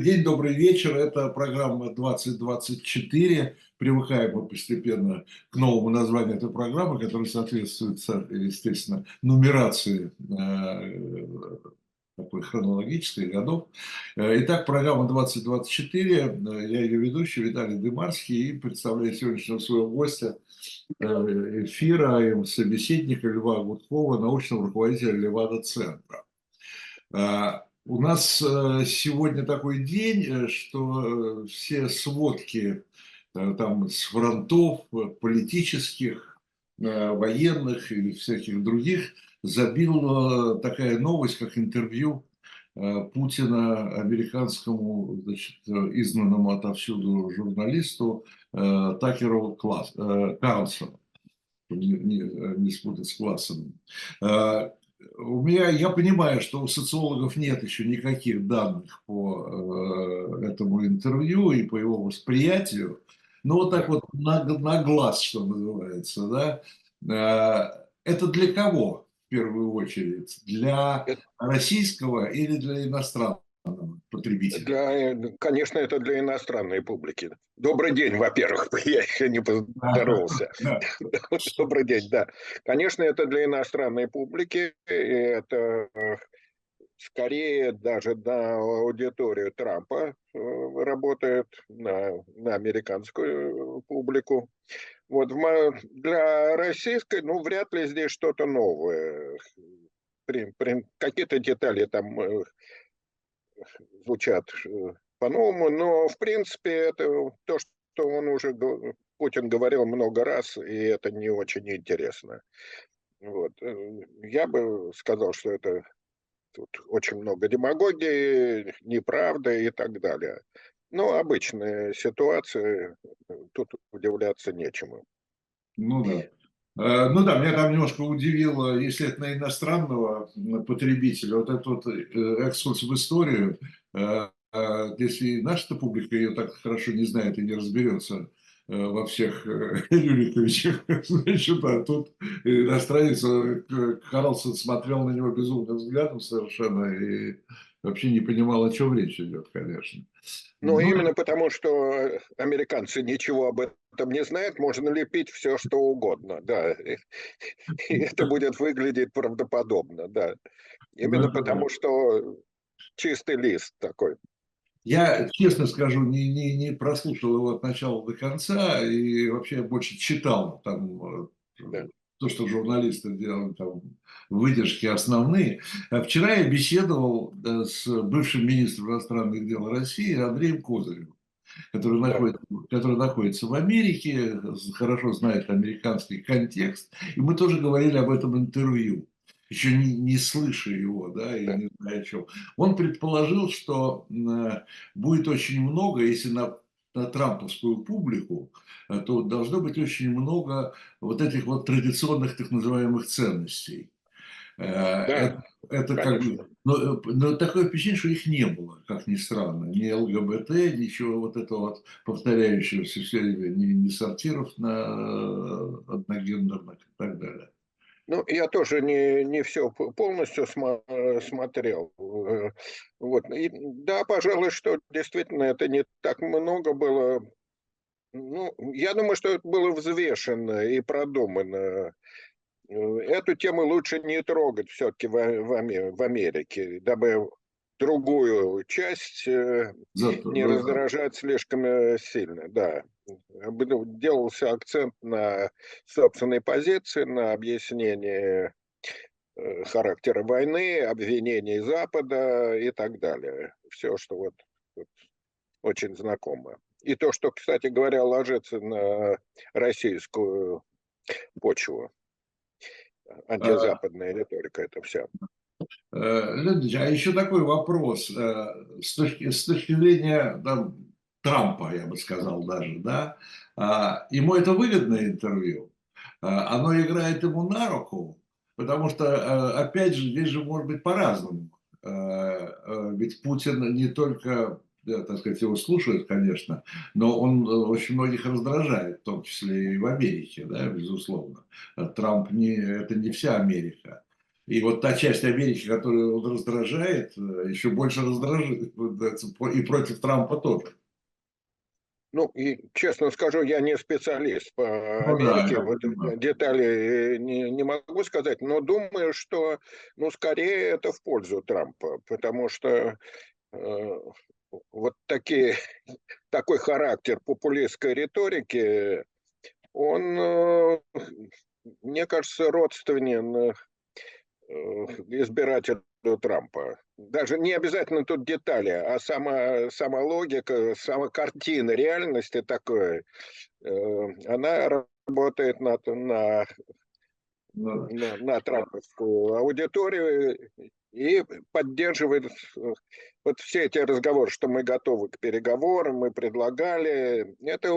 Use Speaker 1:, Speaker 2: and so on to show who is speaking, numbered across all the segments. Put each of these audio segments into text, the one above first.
Speaker 1: Добрый день, добрый вечер. Это программа 2024. Привыкаем мы постепенно к новому названию этой программы, которая соответствует, естественно, нумерации э, такой хронологической годов. Э, итак, программа 2024. Э, я ее ведущий Виталий Дымарский и представляю сегодняшнего своего гостя эфира, собеседника Льва Гудкова, научного руководителя Левада-центра. У нас э, сегодня такой день, э, что э, все сводки там с фронтов политических, военных и всяких других забила такая новость, как интервью Путина американскому значит, изгнанному отовсюду журналисту Такеру Карлсону, не, не, не спутать с Классом у меня, я понимаю, что у социологов нет еще никаких данных по э, этому интервью и по его восприятию, но вот так вот на, на глаз, что называется, да, э, это для кого в первую очередь? Для российского или для иностранного? Потребителя?
Speaker 2: Для, конечно, это для иностранной публики. Добрый день, во-первых, я еще не поздоровался. Добрый день, да. Конечно, это для иностранной публики. Это э, скорее даже на аудиторию Трампа э, работает, на, на американскую публику. Вот для российской, ну, вряд ли здесь что-то новое. Какие-то детали там э, звучат э, по-новому, но в принципе это то, что он уже Путин говорил много раз, и это не очень интересно. Вот. Э, я бы сказал, что это тут очень много демагогии, неправды и так далее. Но обычная ситуация, тут удивляться нечему.
Speaker 1: Ну да. Э, ну да, меня там немножко удивило, если это на иностранного потребителя, вот этот вот э, экскурс в историю, э, если наша публика ее так хорошо не знает и не разберется во всех Рюриковичах, значит, а тут иностранец Карлсон смотрел на него безумным взглядом совершенно и вообще не понимал, о чем речь идет, конечно.
Speaker 2: Ну, ну, именно потому, что американцы ничего об этом не знают, можно лепить все, что угодно, да. И это будет выглядеть правдоподобно, да. Именно потому, что чистый лист такой.
Speaker 1: Я, честно скажу, не, не, не прослушал его от начала до конца и вообще больше читал там э, да то, что журналисты делают, там, выдержки основные. А вчера я беседовал э, с бывшим министром иностранных дел России Андреем Козыревым, который, находится, который находится в Америке, хорошо знает американский контекст. И мы тоже говорили об этом интервью еще не, не слыша его, да, и не зная о чем. Он предположил, что э, будет очень много, если на на трамповскую публику, э, то должно быть очень много вот этих вот традиционных так называемых ценностей. Э, да, это, это как бы, но, э, но такое впечатление, что их не было, как ни странно. Ни ЛГБТ, ничего вот этого вот повторяющегося все время, ни, ни сортиров на одногендерных и так далее.
Speaker 2: Ну, я тоже не, не все полностью смо смотрел. Э, вот. И, да, пожалуй, что действительно это не так много было. Ну, я думаю, что это было взвешено и продумано. Э, эту тему лучше не трогать все-таки в, в Америке, дабы другую часть э, Зато, не да. раздражать слишком э, сильно, да. Делался акцент на собственной позиции, на объяснение э, характера войны, обвинений Запада и так далее. Все, что вот, вот очень знакомо. И то, что, кстати говоря, ложится на российскую почву. Антизападная риторика это вся.
Speaker 1: Э, Леонид а еще такой вопрос. Э, с точки, с точки зрения там, Трампа, я бы сказал даже, да, а, ему это выгодное интервью, а, оно играет ему на руку, потому что, э, опять же, здесь же может быть по-разному. Ведь Путин не только так сказать, его слушают, конечно, но он очень многих раздражает, в том числе и в Америке, да, безусловно. Трамп не, это не вся Америка. И вот та часть Америки, которую он раздражает, э, еще больше раздражит. И против Трампа тоже.
Speaker 2: Ну, и честно скажу, я не специалист по ну, Америке, да, вот детали не, не могу сказать, но думаю, что, ну, скорее это в пользу Трампа, потому что э, вот такие, такой характер популистской риторики, он, э, мне кажется, родственен э, избирателю Трампа. Даже не обязательно тут детали, а сама, сама логика, сама картина реальности такой, э, она работает на, на, на, на трамповскую аудиторию и поддерживает вот все эти разговоры, что мы готовы к переговорам, мы предлагали. Это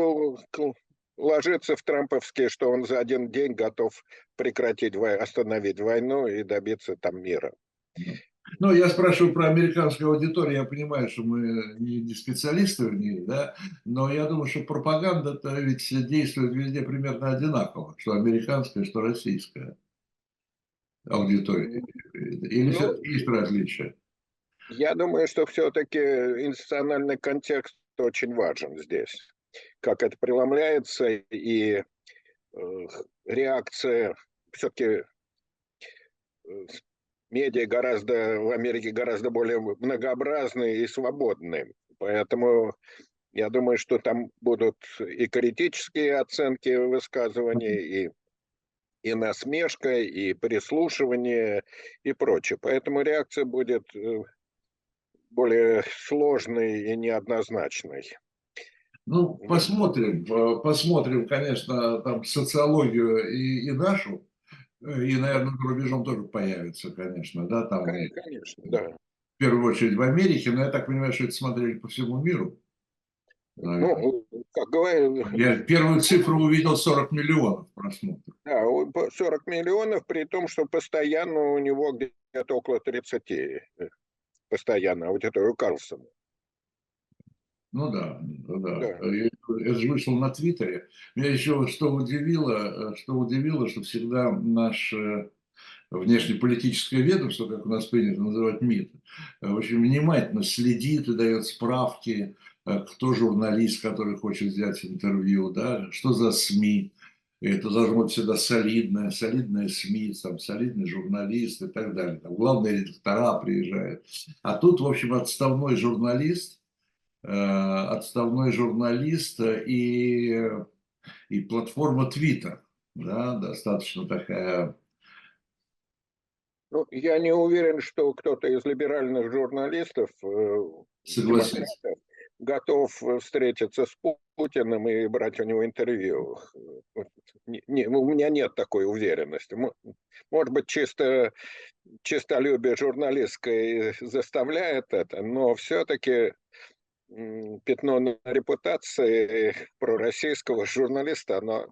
Speaker 2: ложится в трамповские, что он за один день готов прекратить, остановить войну и добиться там мира.
Speaker 1: Ну, я спрашиваю про американскую аудиторию, я понимаю, что мы не, не специалисты в ней, да, но я думаю, что пропаганда-то ведь действует везде примерно одинаково, что американская, что российская аудитория. Или ну, все-таки есть различия?
Speaker 2: Я думаю, что все-таки институциональный контекст очень важен здесь. Как это преломляется и э, реакция все-таки э, медиа гораздо в Америке гораздо более многообразные и свободные. Поэтому я думаю, что там будут и критические оценки высказываний, и, и насмешка, и прислушивание, и прочее. Поэтому реакция будет э, более сложной и неоднозначной.
Speaker 1: Ну, посмотрим, э, посмотрим, конечно, там социологию и, и нашу, и, наверное, за рубежом тоже появится, конечно, да, там.
Speaker 2: Конечно, да.
Speaker 1: В первую очередь в Америке, но я так понимаю, что это смотрели по всему миру.
Speaker 2: Ну, как говорю...
Speaker 1: Я первую цифру увидел 40 миллионов просмотров.
Speaker 2: Да, 40 миллионов, при том, что постоянно у него где-то около 30 э, постоянно аудиторию Карлсона.
Speaker 1: Ну да, да. да. Это же вышло на Твиттере. Меня еще что удивило, э, что удивило, что всегда наше внешнеполитическое ведомство, как у нас принято называть МИД, э, очень внимательно следит и дает справки, э, кто журналист, который хочет взять интервью, да, что за СМИ. Это должно быть всегда солидное, солидное СМИ, там, солидный журналист и так далее. Там, главные редактора приезжают. А тут, в общем, отставной журналист – отставной журналист и, и платформа Twitter, да, достаточно такая.
Speaker 2: Ну, я не уверен, что кто-то из либеральных журналистов э,
Speaker 1: Согласен.
Speaker 2: готов встретиться с Путиным и брать у него интервью. Не, не, у меня нет такой уверенности. Может быть, чисто чистолюбие журналистское заставляет это, но все-таки пятно на репутации пророссийского журналиста, оно,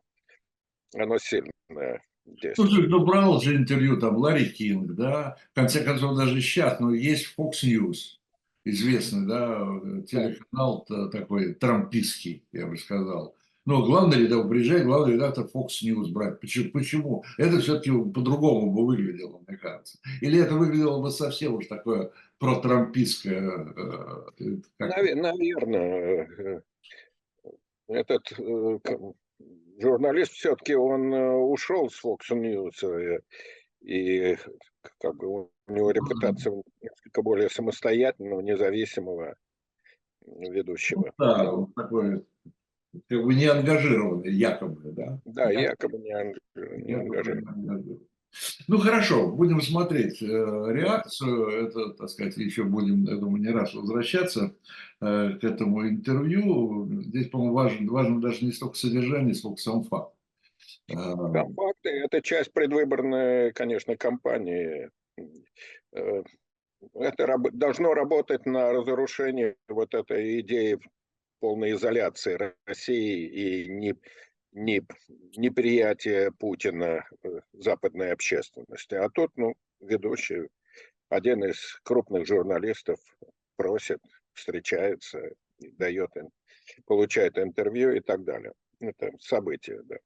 Speaker 2: оно сильное.
Speaker 1: Здесь. Ну брал же интервью там Ларри Кинг, да, в конце концов даже сейчас, но есть Fox News, известный, да, телеканал такой трампийский, я бы сказал. Но главный редактор, приезжает главный редактор Fox News брать. Почему? Почему? Это все-таки по-другому бы выглядело, мне кажется. Или это выглядело бы совсем уж такое протрампийское?
Speaker 2: Э, как... Наверное. Э, этот э, журналист все-таки он ушел с Fox News, и как бы у него репутация несколько более самостоятельного, независимого ведущего.
Speaker 1: Ну, да, такой как бы не ангажированный, якобы, да?
Speaker 2: Да, якобы не, не ангажированный.
Speaker 1: Ну хорошо, будем смотреть э, реакцию. Это, так сказать, еще будем, я думаю, не раз возвращаться э, к этому интервью. Здесь, по-моему, важно, важно даже не столько содержание, сколько сам факт.
Speaker 2: Э, сам факт – это часть предвыборной, конечно, кампании. Э, это раб должно работать на разрушение вот этой идеи полной изоляции России и не, не, неприятие Путина э, западной общественности. А тут, ну, ведущий, один из крупных журналистов просит, встречается, дает, получает интервью и так далее. Это событие, да.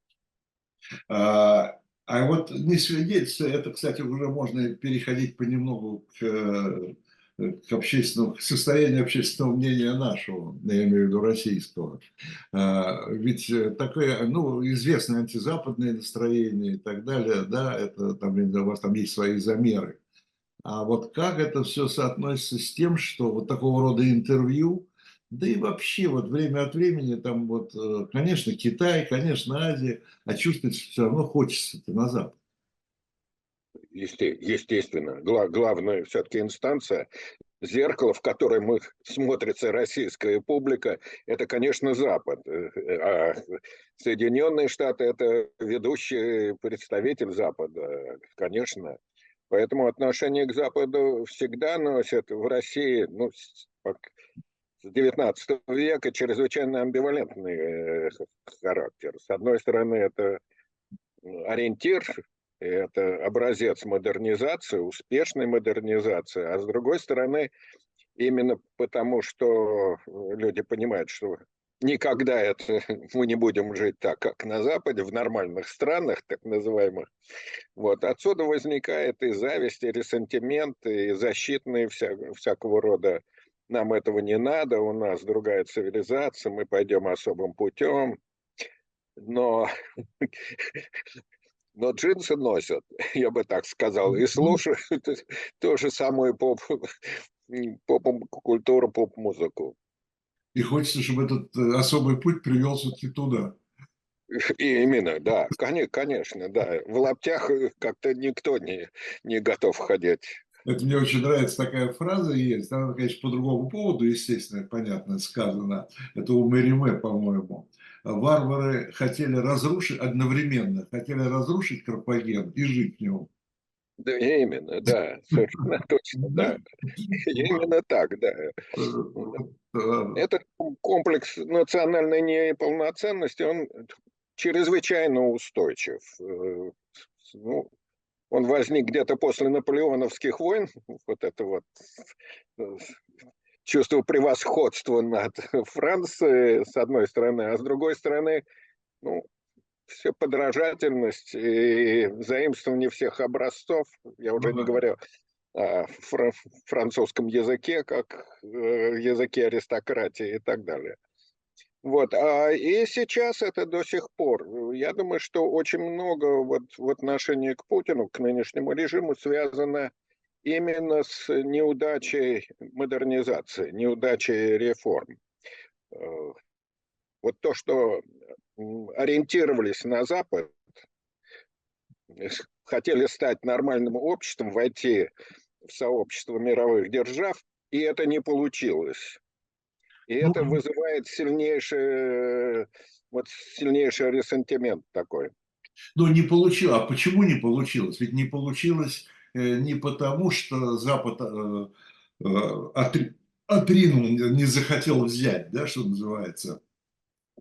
Speaker 1: А, А вот не свидетельство, это, кстати, уже можно переходить понемногу к, э, к общественному, к состоянию общественного мнения нашего, я имею в виду российского. А, ведь такое, ну, известное антизападное настроение и так далее, да, это там, у вас там есть свои замеры. А вот как это все соотносится с тем, что вот такого рода интервью, да и вообще вот время от времени там вот, э, конечно, Китай, конечно, Азия, а чувствовать все равно хочется-то на Запад.
Speaker 2: Естественно. Главная все-таки инстанция, зеркало, в которое мы смотрится российская публика, это, конечно, Запад. Э, а Соединенные Штаты – это ведущий представитель Запада, конечно. Поэтому отношение к Западу всегда носят в России, ну, с 19 века, чрезвычайно амбивалентный э, характер. С одной стороны, это ориентир, это образец модернизации, успешной модернизации, а с другой стороны, именно потому, что люди понимают, что никогда это мы не будем жить так, как на Западе, в нормальных странах, так называемых. Вот. Отсюда возникает и зависть, и ресентимент, и защитные вся, всякого рода нам этого не надо, у нас другая цивилизация, мы пойдем особым путем. Но, но джинсы носят, я бы так сказал, и слушают ту же самую поп, поп-культуру, поп-музыку.
Speaker 1: И хочется, чтобы этот э, особый путь привел все-таки туда.
Speaker 2: И именно, да, конечно, да. В лаптях э, как-то никто не, не готов ходить.
Speaker 1: Это мне очень нравится такая фраза есть. Она, конечно, по другому поводу, естественно, понятно, сказано. Это у Мериме, по-моему. Варвары хотели разрушить одновременно, хотели разрушить Карпаген и жить в нем.
Speaker 2: Да, именно, да, совершенно точно, да. Именно так, да. Этот комплекс национальной неполноценности, он чрезвычайно устойчив. Э, ну, он возник где-то после наполеоновских войн, вот это вот э, чувство превосходства над Францией, с одной стороны, а с другой стороны, ну, все подражательность и заимствование всех образцов, я уже не говорю о французском языке, как э, языке аристократии и так далее. Вот. А, и сейчас это до сих пор. Я думаю, что очень много вот в отношении к Путину, к нынешнему режиму связано именно с неудачей модернизации, неудачей реформ. Э, вот то, что ориентировались на Запад, хотели стать нормальным обществом, войти в сообщество мировых держав, и это не получилось. И ну, это вызывает сильнейший, вот сильнейший ресентимент такой.
Speaker 1: Ну, не получилось. А почему не получилось? Ведь не получилось не потому, что Запад э, э, отринул, не захотел взять, да, что называется,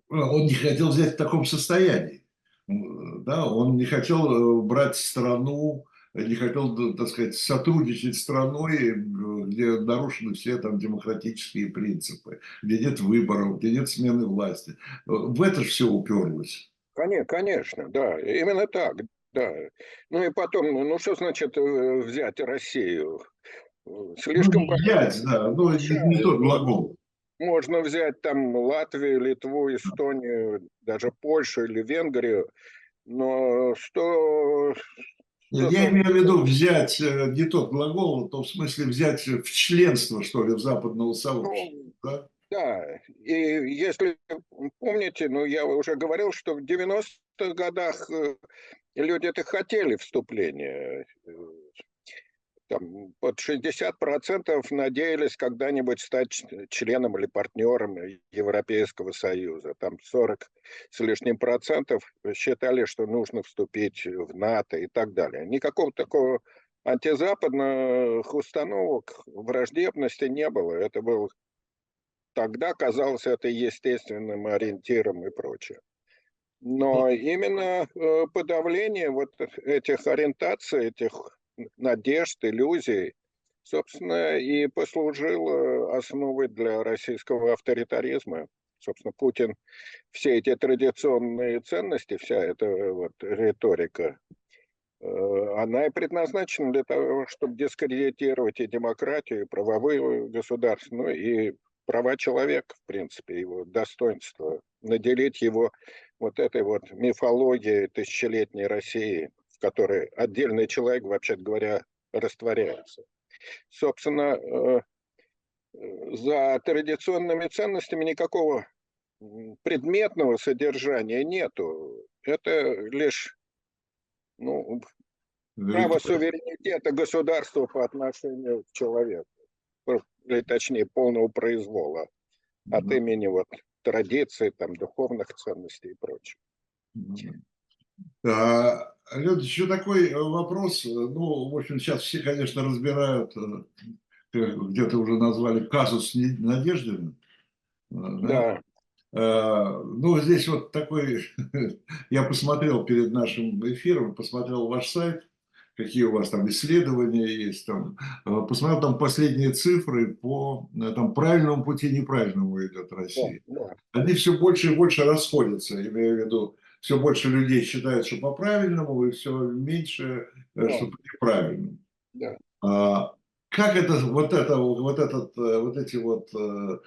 Speaker 1: он не хотел взять в таком состоянии. Да, он не хотел э, брать страну, не хотел, так сказать, сотрудничать с страной, где нарушены все там демократические принципы, где нет выборов, где нет смены власти. В это же все уперлось.
Speaker 2: Конечно, конечно, да, именно так, да. Ну и потом, ну что значит э, взять Россию?
Speaker 1: Слишком... Ну, взять, да, ну не, не тот глагол.
Speaker 2: Можно взять там Латвию, Литву, Эстонию, даже Польшу или Венгрию, но что...
Speaker 1: Нет, я имею в виду взять э, не тот глагол, то в смысле взять в членство, что ли, в западного сообщества. Ну, да?
Speaker 2: да, и если помните, ну я уже говорил, что в 90-х годах э, люди это хотели вступления э, там, под 60% надеялись когда-нибудь стать членом или партнером Европейского Союза. Там 40 с лишним процентов считали, что нужно вступить в НАТО и так далее. Никакого такого антизападных установок, враждебности не было. Это был тогда казалось это естественным ориентиром и прочее. Но именно э, подавление вот этих ориентаций, этих надежд, иллюзий, собственно, и послужило основой для российского авторитаризма. Собственно, Путин все эти традиционные ценности, вся эта вот риторика э, она и предназначена для того, чтобы дискредитировать и демократию, и государства, ну и права человека, в принципе, его достоинство, наделить его вот этой вот мифологией тысячелетней России, в которой отдельный человек, вообще говоря, растворяется. Собственно, э, за традиционными ценностями никакого предметного содержания нету. Это лишь ну, право суверенитета государства по отношению к человеку, или точнее полного произвола от имени вот традиций, там, духовных ценностей и прочего.
Speaker 1: А, Люд, еще такой э, вопрос. Ну, в общем, сейчас все, конечно, разбирают, э, где-то уже назвали казус Надеждина.
Speaker 2: Э, да.
Speaker 1: да. Ну, здесь вот такой, я посмотрел перед нашим эфиром, посмотрел ваш сайт, какие у вас там исследования есть, там, посмотрел там последние цифры по там, правильному пути, неправильному идет Россия. Они все больше и больше расходятся, имею в виду, все больше людей считают, что по правильному, и все меньше, э, да. что по неправильному. Да. А, как это, вот это, вот этот, э, вот эти вот э,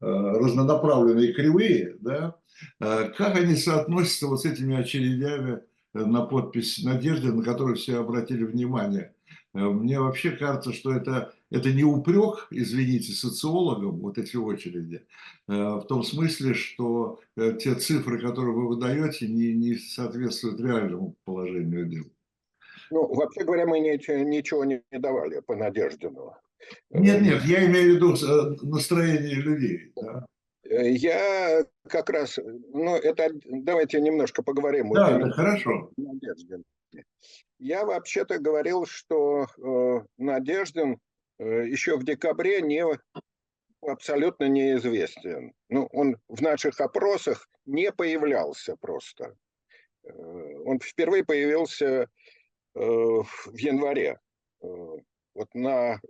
Speaker 1: разнонаправленные кривые, да, как они соотносятся вот с этими очередями на подпись Надежды, на которую все обратили внимание? Мне вообще кажется, что это это не упрек, извините, социологам, вот эти очереди, э, в том смысле, что э, те цифры, которые вы выдаете, не, не соответствуют реальному положению дел.
Speaker 2: Ну, вообще говоря, мы ничего, не давали по Надеждину.
Speaker 1: Нет, нет, я имею в виду э, настроение людей. Да?
Speaker 2: Я как раз, ну, это давайте немножко поговорим.
Speaker 1: Да, это хорошо.
Speaker 2: Надеждин. Я вообще-то говорил, что э, Надеждин Э, еще в декабре не, абсолютно неизвестен. Ну, он в наших опросах не появлялся просто. Э, он впервые появился э, в январе. Вот на...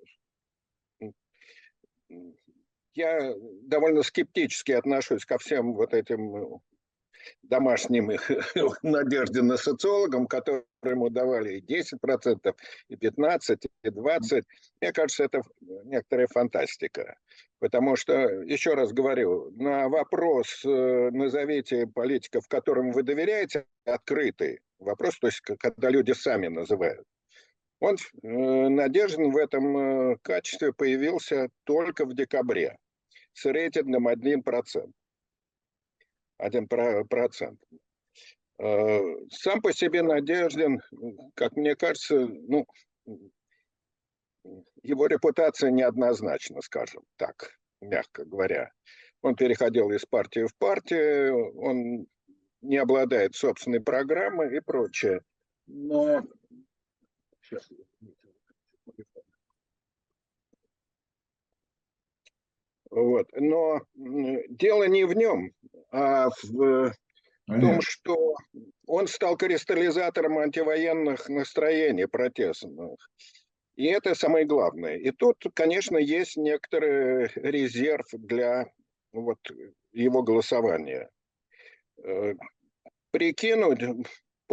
Speaker 2: Я довольно скептически отношусь ко всем вот этим домашним надежде на социологам, которые ему давали и 10%, и 15%, и 20%. Мне кажется, это некоторая фантастика. Потому что, еще раз говорю, на вопрос э, «назовите политиков, которым вы доверяете» открытый вопрос, то есть когда люди сами называют. Он, э, Надеждин в этом э, качестве появился только в декабре с рейтингом 1% один процент. Э, сам по себе Надеждин, как мне кажется, ну, его репутация неоднозначна, скажем так, мягко говоря. Он переходил из партии в партию, он не обладает собственной программой и прочее. Но... Сейчас. Вот. Но дело не в нем, а в том, что он стал кристаллизатором антивоенных настроений протестных. И это самое главное. И тут, конечно, есть некоторый резерв для вот, его голосования. Э, прикинуть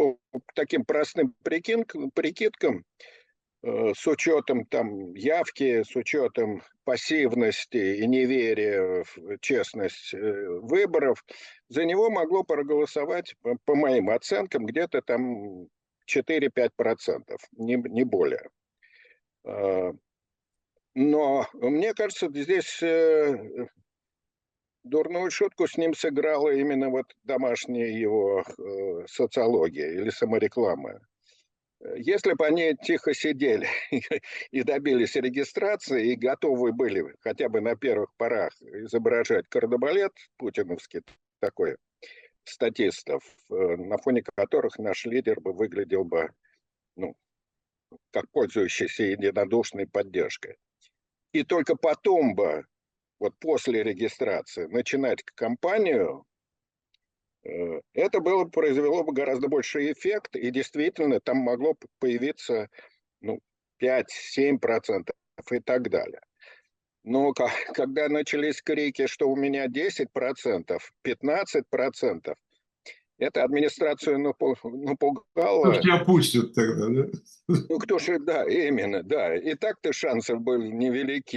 Speaker 2: по таким простым прикидкам, Э, с учетом там явки, с учетом пассивности и неверия в честность э, выборов, за него могло проголосовать, по моим оценкам, где-то там 4-5%, не, не более. А, но мне кажется, здесь э, дурную шутку с ним сыграла именно вот домашняя его социология или самореклама. Если бы они тихо сидели и добились регистрации и готовы были хотя бы на первых порах изображать кардебалет путиновский такой статистов, э, на фоне которых наш лидер бы выглядел бы ну, как пользующийся единодушной поддержкой. И только потом бы, вот после регистрации, начинать кампанию Э, это было, произвело бы гораздо больший эффект, и действительно там могло появиться ну, 5-7% и так далее. Но когда начались крики, что у меня 10%, 15%, Это администрацию напугало.
Speaker 1: Кто ж тебя пустит тогда, да?
Speaker 2: Ну, кто же, да, именно, да. И так-то шансы были невелики.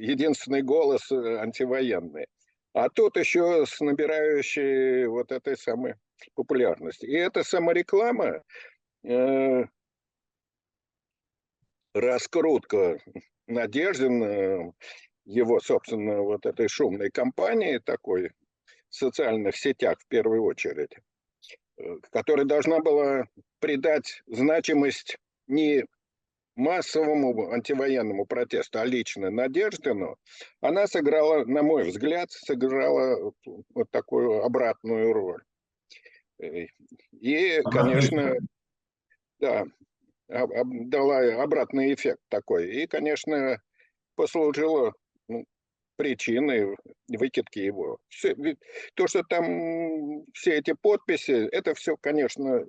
Speaker 2: Единственный голос э, антивоенный. А тут еще с набирающей вот этой самой популярности. И эта самореклама, э, раскрутка Надеждина, его, собственно, вот этой шумной кампании такой, в социальных сетях в первую очередь, которая должна была придать значимость не массовому антивоенному протесту, а лично Надеждину, она сыграла, на мой взгляд, сыграла вот такую обратную роль. Э, и, конечно, да, дала обратный эффект такой. И, конечно, послужило ну, причиной выкидки его. Все, то, что там все эти подписи, это все, конечно,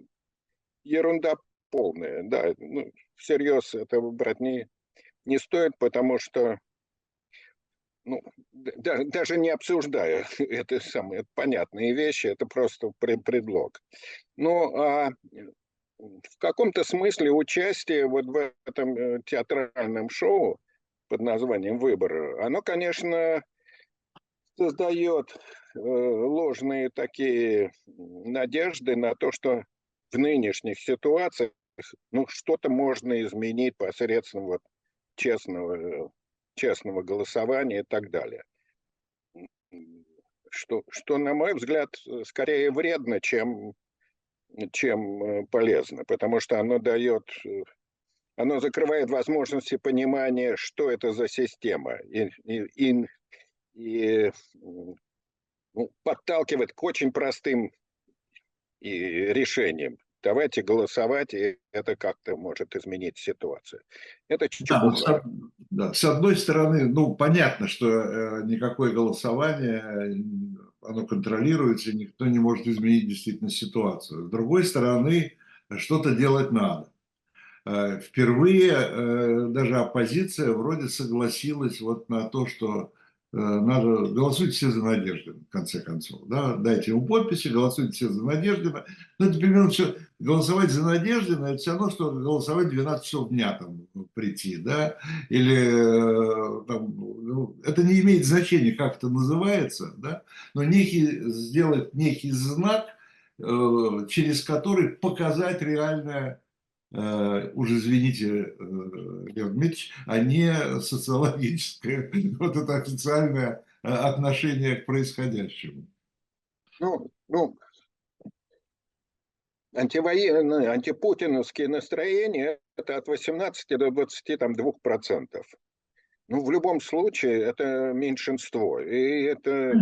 Speaker 2: ерунда полная. Да, ну, всерьез это брать не, не стоит, потому что ну, да, даже не обсуждая это самые понятные вещи, это просто предлог. Ну, а в каком-то смысле участие вот в этом э, театральном шоу под названием «Выбор», оно, конечно, создает э, ложные такие надежды на то, что в нынешних ситуациях ну, что-то можно изменить посредством вот честного, честного голосования и так далее. Что, что, на мой взгляд, скорее вредно, чем чем э, полезно, потому что оно дает, э, оно закрывает возможности понимания, что это за система, и, и, и, ну, подталкивает к очень простым и решениям. Давайте голосовать, и это как-то может изменить ситуацию. Это чуть-чуть.
Speaker 1: Да, ну, с, да, с одной стороны, ну, понятно, что э, никакое голосование оно контролируется, никто не может изменить действительно ситуацию. С другой стороны, что-то делать надо. Э, впервые э, даже оппозиция вроде согласилась вот на то, что э, надо голосуйте все за Надеждина, в конце концов. Да? Дайте ему подписи, голосуйте все за Надеждина. Ну, это примерно все. Голосовать за Надеждина, это все равно, что голосовать 12 часов дня там прийти, да, или там, ну, это не имеет значения, как это называется, да, но некий, сделать некий знак, через который показать реальное Uh, уже извините, uh, Леонид Дмитриевич, а не социологическое, вот это официальное отношение к происходящему.
Speaker 2: Ну, ну антивоенные, антипутиновские настроения это от 18 до 22 процентов. Ну, в любом случае, это меньшинство. И это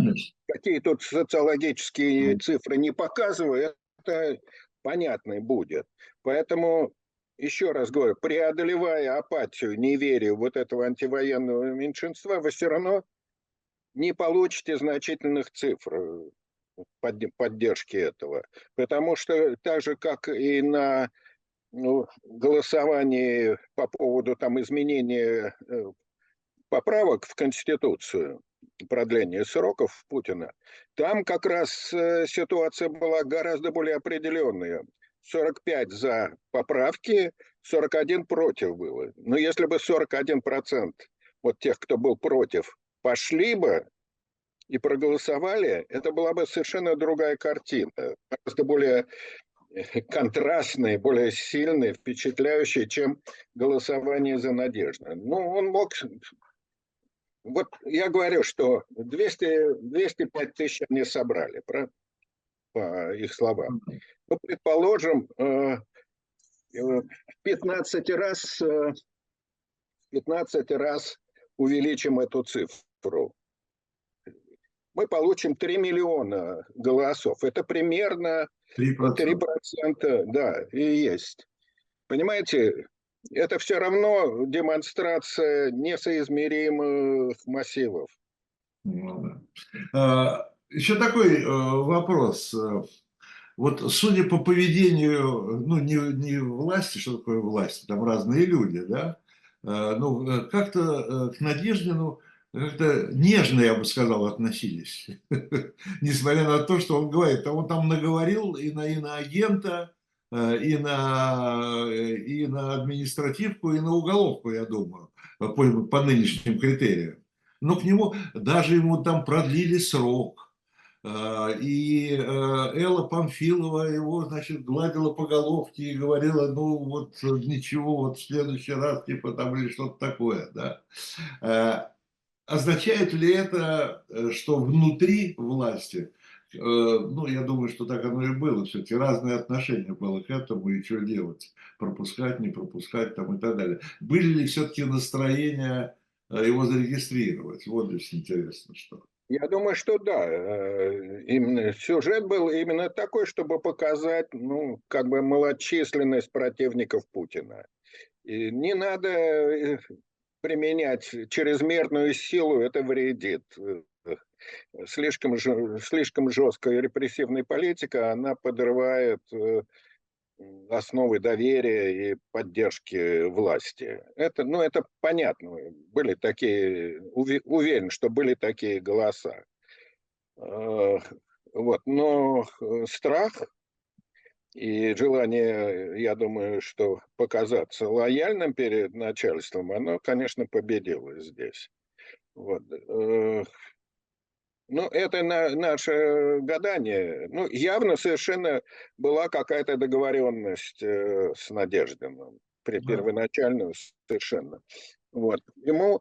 Speaker 2: какие тут социологические цифры не показывают, это понятно будет. Поэтому еще раз говорю, преодолевая апатию, неверие вот этого антивоенного меньшинства, вы все равно не получите значительных цифр э, поддержки этого. Потому что так же, как и на ну, голосовании по поводу там, изменения э, поправок в Конституцию, продления сроков Путина, там как раз э, ситуация была гораздо более определенная. 45 за поправки, 41 против было. Но если бы 41 процент вот тех, кто был против, пошли бы и проголосовали, это была бы совершенно другая картина. Гораздо более э, контрастная, более сильная, впечатляющая, чем голосование за Надежду. Ну, он мог... Вот я говорю, что 200, 205 тысяч они собрали, правда? По их словам. Ну, предположим, э, э, в 15 раз, 15 э, раз увеличим эту цифру. Мы получим 3 миллиона голосов. Это примерно 3%, 3% да, и есть. Понимаете, это все равно демонстрация несоизмеримых массивов.
Speaker 1: Ну, да. Еще такой э, вопрос. Вот судя по поведению, ну, не, не власти, что такое власть, там разные люди, да, э, ну, как-то к Надеждину как-то нежно, я бы сказал, относились. Несмотря на то, что он говорит, а он там наговорил и на иноагента, э, и на, э, и на административку, и на уголовку, я думаю, по, по нынешним критериям. Но к нему, даже ему там продлили срок, и э, Элла Памфилова его, значит, гладила по головке и говорила, ну вот ничего, вот в следующий раз, типа там или что-то такое, да. А, означает ли это, э, что внутри власти, э, ну, я думаю, что так оно и было, все-таки разные отношения было к этому, и что делать, пропускать, не пропускать там и так далее. Были ли все-таки настроения его зарегистрировать? Вот здесь интересно, что.
Speaker 2: Я думаю, что да. Э, именно сюжет был именно такой, чтобы показать, ну, как бы малочисленность противников Путина. И не надо э, применять чрезмерную силу, это вредит. Слишком, слишком жесткая репрессивная политика, она подрывает э, основы доверия и поддержки власти. Это, ну, это понятно. Были такие, уверен, что были такие голоса. Вот, но э, страх и желание, я думаю, что показаться лояльным перед начальством, оно, конечно, победило здесь. Вот. Ну, это на, наше гадание. Ну, явно совершенно была какая-то договоренность э, с Надеждиным. При, первоначально совершенно. Вот. Ему,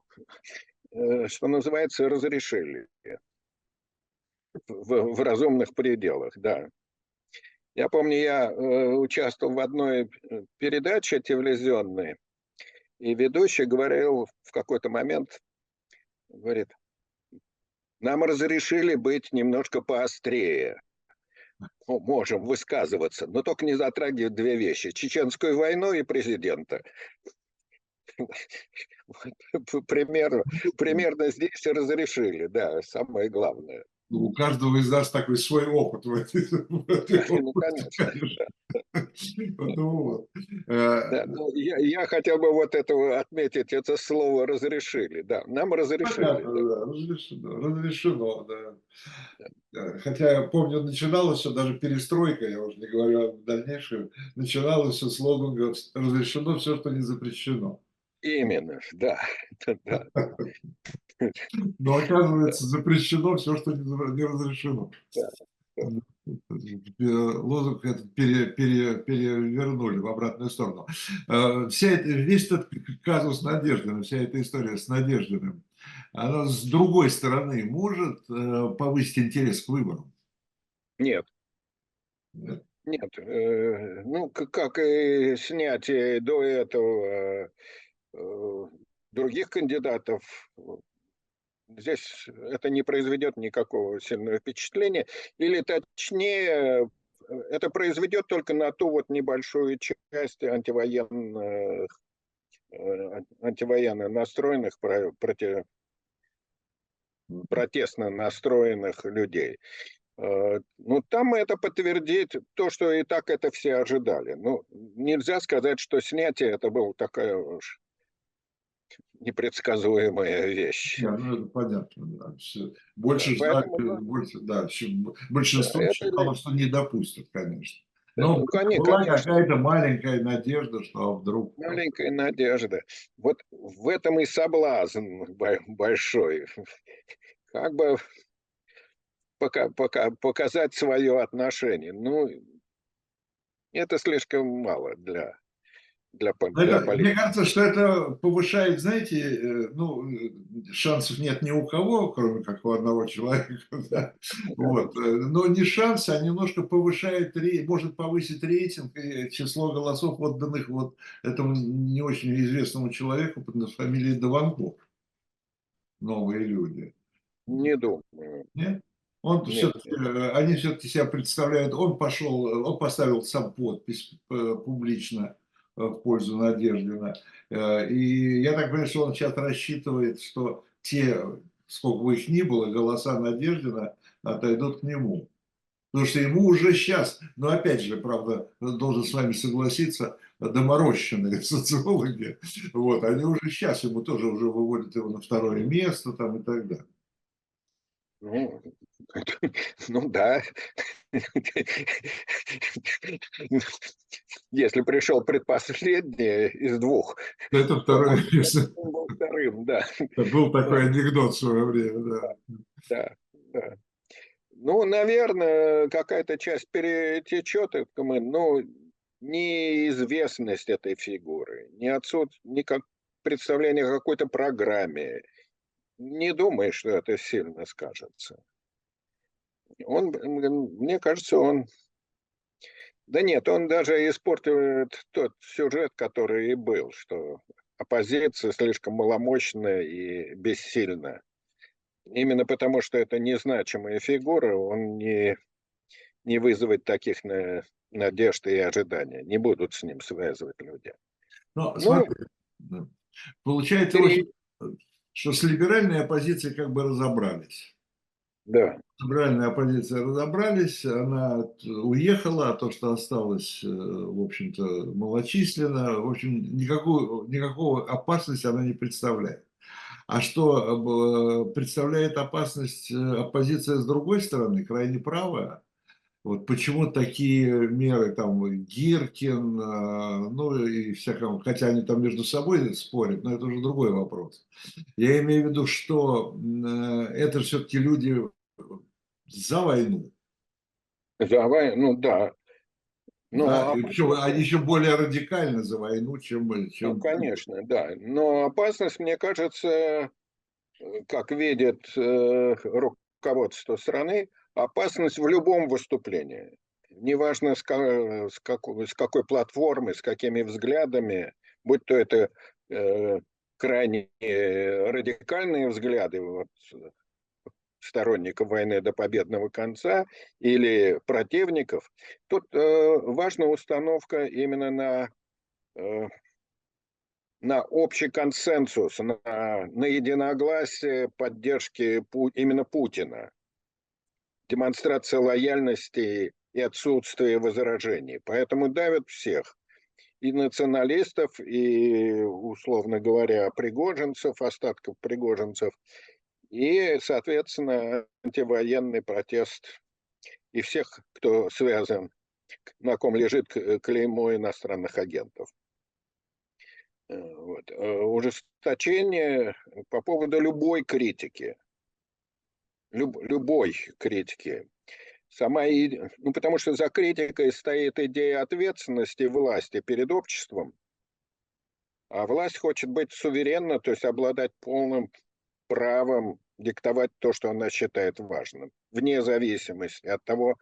Speaker 2: э, что называется, разрешили в, в разумных пределах, да. Я помню, я э, участвовал в одной э, передаче телевизионной, и ведущий говорил в какой-то момент, говорит, нам разрешили быть немножко поострее. Ну, можем высказываться, но только не затрагивать две вещи. Чеченскую войну и президента. Примерно, примерно здесь разрешили, да, самое главное.
Speaker 1: Ну, у каждого из нас такой свой опыт в этой, в этой
Speaker 2: Ну, конечно. Вот. Э, да, ну, я, хотел бы вот это отметить, это слово разрешили, да, нам разрешили. Понятно,
Speaker 1: да. Да, разрешено, разрешено, да. Хотя я помню, начиналось все, даже перестройка, я уже не говорю о дальнейшем, начиналось все с лозунга «разрешено все, что не запрещено».
Speaker 2: Именно, да. да.
Speaker 1: Но оказывается, запрещено все, что не разрешено. Лозунг этот пере, пере, перевернули в обратную сторону. Э, вся эта, весь этот казус Надеждиным, вся эта история с Надеждиным, она с другой стороны может э, повысить интерес к выборам?
Speaker 2: Нет. Нет. Нет. Э, ну, как и снятие до этого других кандидатов здесь это не произведет никакого сильного впечатления, или точнее, это произведет только на ту вот небольшую часть антивоенных, э, антивоенно настроенных, против, протестно настроенных людей. Э, ну, там это подтвердит то, что и так это все ожидали. Ну, нельзя сказать, что снятие это было такая уж непредсказуемая вещь.
Speaker 1: Да, ну это понятно. Да. Больше да, ждать, поэтому, больше, да, большинство это... считало, что не допустят, конечно. Но ну, конечно, была какая-то маленькая надежда, что вдруг...
Speaker 2: Маленькая надежда. Вот в этом и соблазн большой. Как бы пока, пока, показать свое отношение. Ну, это слишком мало для для,
Speaker 1: для это, Мне кажется, что это повышает, знаете, э, ну, шансов нет ни у кого, кроме как у одного человека, да? вот. Э, но не шанс, а немножко повышает, может повысить рейтинг и число голосов, отданных вот этому не очень известному человеку под фамилией Дованков. Новые люди.
Speaker 2: Не думаю.
Speaker 1: Нет? Он Нет. все э, они все-таки себя представляют, он пошел, он поставил сам подпись публично, в пользу Надеждина. Э, и я так понимаю, что он сейчас рассчитывает, что те, сколько бы их ни было, голоса Надеждина отойдут к нему. Потому что ему уже сейчас, но опять же, правда, должен с вами согласиться, доморощенные социологи, вот, они уже сейчас ему тоже уже выводят его на второе место там и так далее.
Speaker 2: Ну, ну да. Если пришел предпоследний из двух.
Speaker 1: Это место.
Speaker 2: Был вторым, да.
Speaker 1: Был такой анекдот в свое время, да.
Speaker 2: Да, да. Ну, наверное, какая-то часть перетечет, ну, неизвестность этой фигуры, не отсутствие, не как представление о какой-то программе, не думаю, что это сильно скажется. Он, мне кажется, он... Да нет, он даже испортит тот сюжет, который и был, что оппозиция слишком маломощная и бессильна. Именно потому, что это незначимая фигура, он не, не вызовет таких на, надежд и ожиданий. Не будут с ним связывать люди.
Speaker 1: Но, ну, смотри, получается, что с либеральной оппозицией как бы разобрались.
Speaker 2: Да.
Speaker 1: Либеральная оппозиция разобрались, она уехала, а то, что осталось, э, в общем-то, малочисленно, в общем, никакую, никакого опасности она не представляет. А что э, представляет опасность э, оппозиция с другой стороны, крайне правая, вот почему такие меры, там, Гиркин, а, ну и всяком, хотя они там между собой спорят, но это уже другой вопрос. Я имею в виду, что э, это все-таки люди за войну.
Speaker 2: За войну, ну да.
Speaker 1: Ну, да, а... причем они еще более радикально за войну, чем... чем...
Speaker 2: Ну, конечно, да. Но опасность, мне кажется, как видит э, руководство страны, опасность в любом выступлении. Неважно, с, с, какой, с какой платформы, с какими взглядами, будь то это э, крайне радикальные взгляды вот, сторонников войны до победного конца или противников, тут э, важна установка именно на, э, на общий консенсус, на, на единогласие поддержки Пу, именно Путина демонстрация лояльности и отсутствие возражений. Поэтому давят всех. И националистов, и, условно говоря, пригожинцев, остатков пригожинцев, и, соответственно, антивоенный протест и всех, кто связан, на ком лежит клеймо иностранных агентов. Э, вот. Э, ужесточение по поводу любой критики, люб, любой критики. Сама, ну, потому что за критикой стоит идея ответственности власти перед обществом, а власть хочет быть суверенна, то есть обладать полным правом диктовать то, что она считает важным, вне зависимости от того,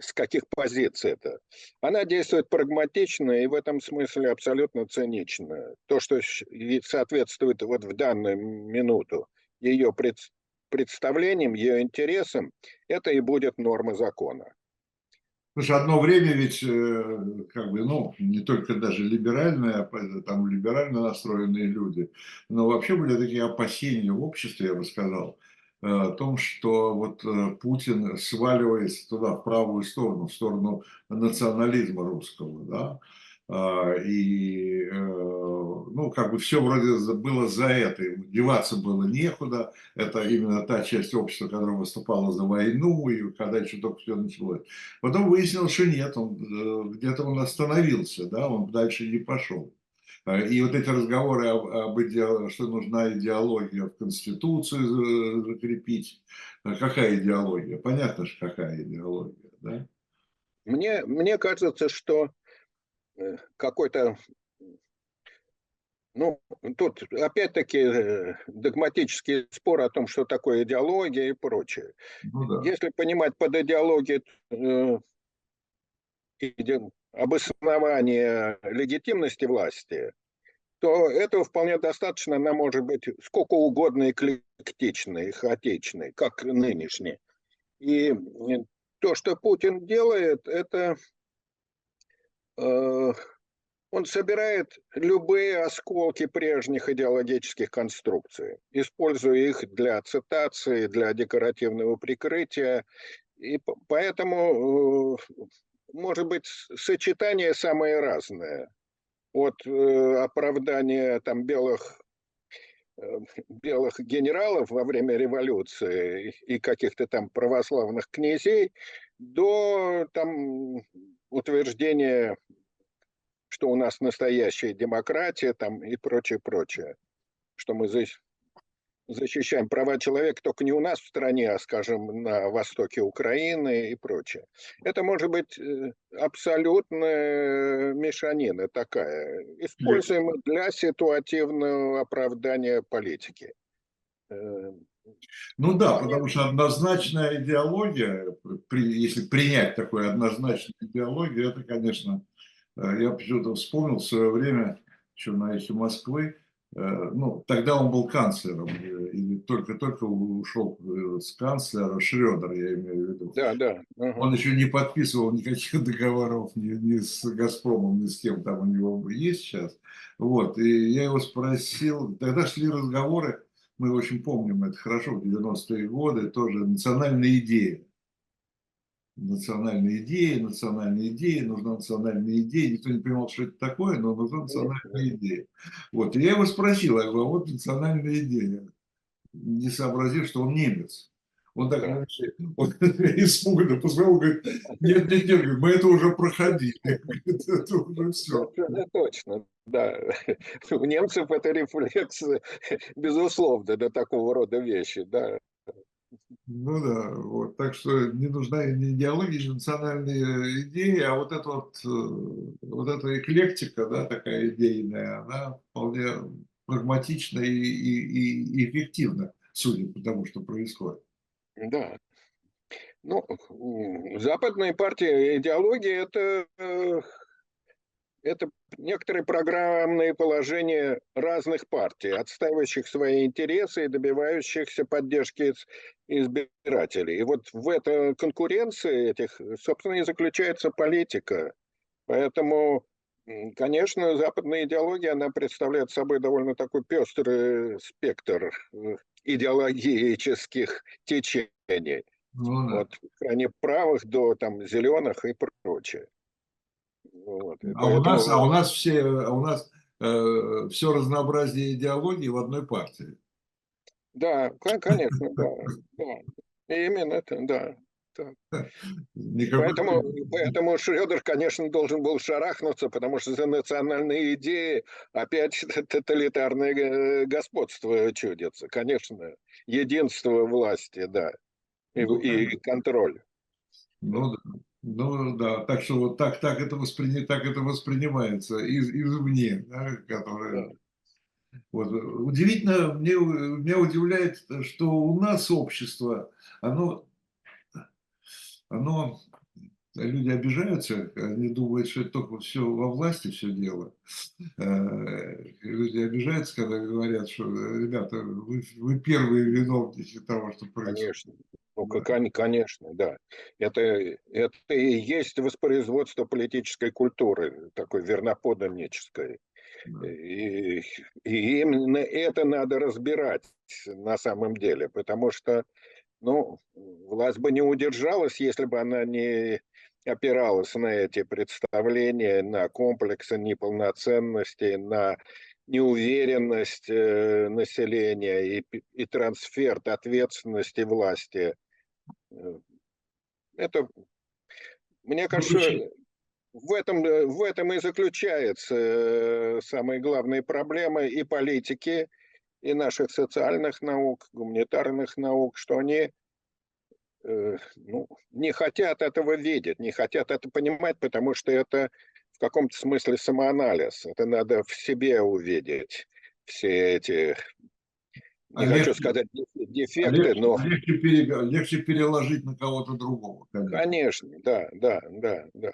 Speaker 2: с каких позиций это. Она действует прагматично и в этом смысле абсолютно цинично. То, что соответствует вот в данную минуту ее пред, представлениям, ее интересам, это и будет норма закона.
Speaker 1: Слушай, одно время ведь, э, как бы, ну, не только даже либеральные, там либерально настроенные люди, но вообще были такие опасения в обществе, я бы сказал, о том, что вот э, Путин сваливается туда, в правую сторону, в сторону национализма русского, да, а, и, э, ну, как бы все вроде было за это, деваться было некуда, это именно та часть общества, которая выступала за войну, и когда еще только все началось. Потом выяснилось, что нет, он где-то он остановился, да, он дальше не пошел. А, и вот эти разговоры об, об идеологии, что нужна идеология в Конституцию закрепить. А какая идеология? Понятно же, какая идеология, да?
Speaker 2: Мне, мне кажется, что э, какой-то ну, тут опять-таки э, догматический спор о том, что такое идеология и прочее. Ну, да. Если понимать под идеологией э, обоснование легитимности власти, то этого вполне достаточно, она может быть сколько угодно эклектичной, хаотичной, как нынешней. И то, что Путин делает, это э, он собирает любые осколки прежних идеологических конструкций, используя их для цитации, для декоративного прикрытия. И поэтому, э, может быть, сочетание самое разное. От э, оправдания там белых э, белых генералов во время революции и каких-то там православных князей до там утверждения что у нас настоящая демократия там и прочее, прочее. Что мы здесь защищаем права человека только не у нас в стране, а, скажем, на востоке Украины и прочее. Это может быть э, абсолютная мешанина такая, используемая для ситуативного оправдания политики.
Speaker 1: Э, ну да, потому что однозначная идеология, если принять такую однозначную идеологию, это, конечно, Э, я почему-то вспомнил в свое время, еще на эхе Москвы, ну, тогда он был канцлером, э, или только-только ушел с канцлера, Шредер, я имею в виду.
Speaker 2: Да, да.
Speaker 1: Угу. Он еще не подписывал никаких договоров ни, ни с «Газпромом», ни с кем там у него есть сейчас. Вот, и я его спросил, тогда шли разговоры, мы очень помним это хорошо, в 90-е годы, тоже национальная идея национальные идеи, национальные идеи, нужна национальная идея. Никто не понимал, что это такое, но нужна национальная идея. Вот. И я его спросил, я говорю, «А вот национальная идея. Не сообразив, что он немец. Он так он испуганно посмотрел, говорит, нет, нет, нет, мы это уже проходили.
Speaker 2: Это уже все. Точно, да. У немцев это рефлекс, безусловно, до такого рода вещи, да.
Speaker 1: Ну да, вот. Так что не нужна не идеология, не национальные идеи, а вот эта вот, э, вот эта эклектика, да, такая идейная, она вполне прагматична и, и, и эффективна, судя по тому, что происходит.
Speaker 2: Да. Ну, западная партия идеологии – это э, это некоторые программные положения разных партий, отстаивающих свои интересы и добивающихся поддержки избирателей. И вот в этой конкуренции этих, собственно, и заключается политика. Поэтому, конечно, западная идеология, она представляет собой довольно такой пестрый спектр э, идеологических течений. Ну, да. От крайне правых до там зеленых и прочее.
Speaker 1: Вот. А, поэтому... у нас, а у нас все, а у нас э, все разнообразие идеологии в одной партии.
Speaker 2: Да, конечно, да, да. Именно это, да. Никакой... Поэтому, поэтому Шредер, конечно, должен был шарахнуться, потому что за национальные идеи опять тоталитарное э, господство чудится. Конечно, единство власти, да, и, ну, и контроль.
Speaker 1: Ну да. Ну да, так что вот так, так, это, воспри... так это воспринимается из, извне, да, которое... Да. Вот. Удивительно, мне, меня удивляет, что у нас общество, оно, оно, люди обижаются, они думают, что это только все во власти все дело. Э, люди обижаются, когда говорят, что, ребята, вы, вы первые виновники того, что происходит.
Speaker 2: Конечно. Ну, конечно, да. Это, это и есть воспроизводство политической культуры, такой верноподданнической. И, и именно это надо разбирать на самом деле, потому что ну, власть бы не удержалась, если бы она не опиралась на эти представления, на комплексы неполноценности, на неуверенность э, населения и, и трансфер ответственности власти это, мне ну, кажется, в этом, э, в этом и заключается э, самые главные проблемы и политики, и наших социальных наук, гуманитарных наук, что они ну, не хотят этого видеть, не хотят это понимать, потому что это в каком-то смысле самоанализ. Это надо в себе увидеть все эти не а хочу легче, сказать дефекты, легче, но...
Speaker 1: Легче, пере, легче переложить на кого-то другого.
Speaker 2: Конечно. конечно, да, да, да, да.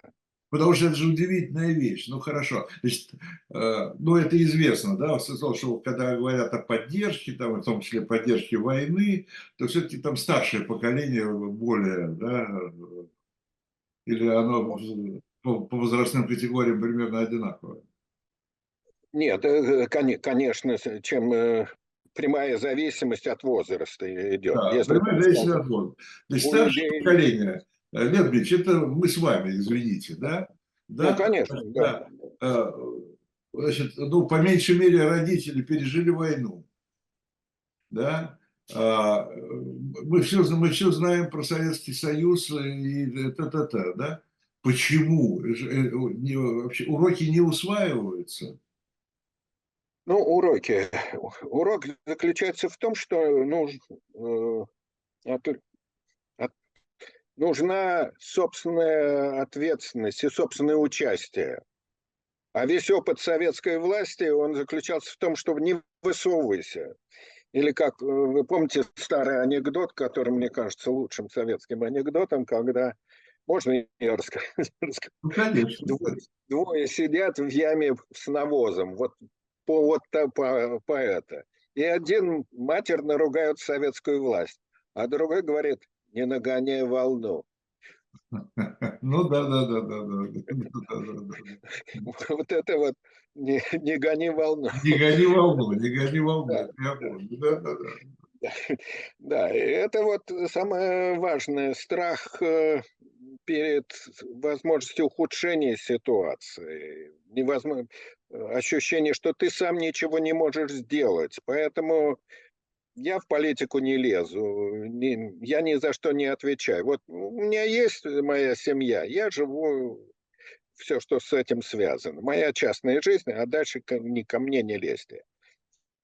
Speaker 1: Потому что это же удивительная вещь. Ну хорошо, значит, э, ну это известно, да, что когда говорят о поддержке, там, в том числе поддержке войны, то все-таки там старшее поколение более, да, или оно по, по возрастным категориям примерно одинаковое.
Speaker 2: Нет, э, коне- конечно, чем э, прямая зависимость от возраста идет.
Speaker 1: Да,
Speaker 2: Если
Speaker 1: прямая зависимость от возраста. То есть
Speaker 2: у
Speaker 1: старшее
Speaker 2: людей-
Speaker 1: поколение, э, Лев Ильич, это мы с вами, извините, да? Да,
Speaker 2: Ну, конечно, да.
Speaker 1: Э, Значит, ну, по меньшей мере, родители пережили войну, да? А, э, Мы все, мы все знаем про Советский Союз и та-та-та, да? Почему? Э, Вообще уроки не усваиваются.
Speaker 2: Ну, уроки. Урок заключается в том, что нуж- э, от- от- нужна собственная ответственность и собственное участие. А весь опыт советской власти, он заключался в том, чтобы не высовывайся. Или как, э, вы помните старый анекдот, который, мне кажется, лучшим советским анекдотом, когда... Можно я рассказать?
Speaker 1: Ну, конечно.
Speaker 2: Двое, двое сидят в яме с навозом, вот по вот по, по это И один матерно ругают советскую власть, а другой говорит, не нагоняя волну.
Speaker 1: Ну да, да, да, да, да.
Speaker 2: Вот это вот не, не гони волну.
Speaker 1: Не гони волну, не гони волну. Я. Да, да, да.
Speaker 2: Да, это вот самое важное. Страх перед возможностью ухудшения ситуации. Невозможно ощущение, что ты сам ничего не можешь сделать. Поэтому я в политику не лезу, не- я ни за что не отвечаю. Вот у меня есть моя семья, я живу все, что с этим связано. Моя частная жизнь, а дальше ко- ни ко мне не лезьте.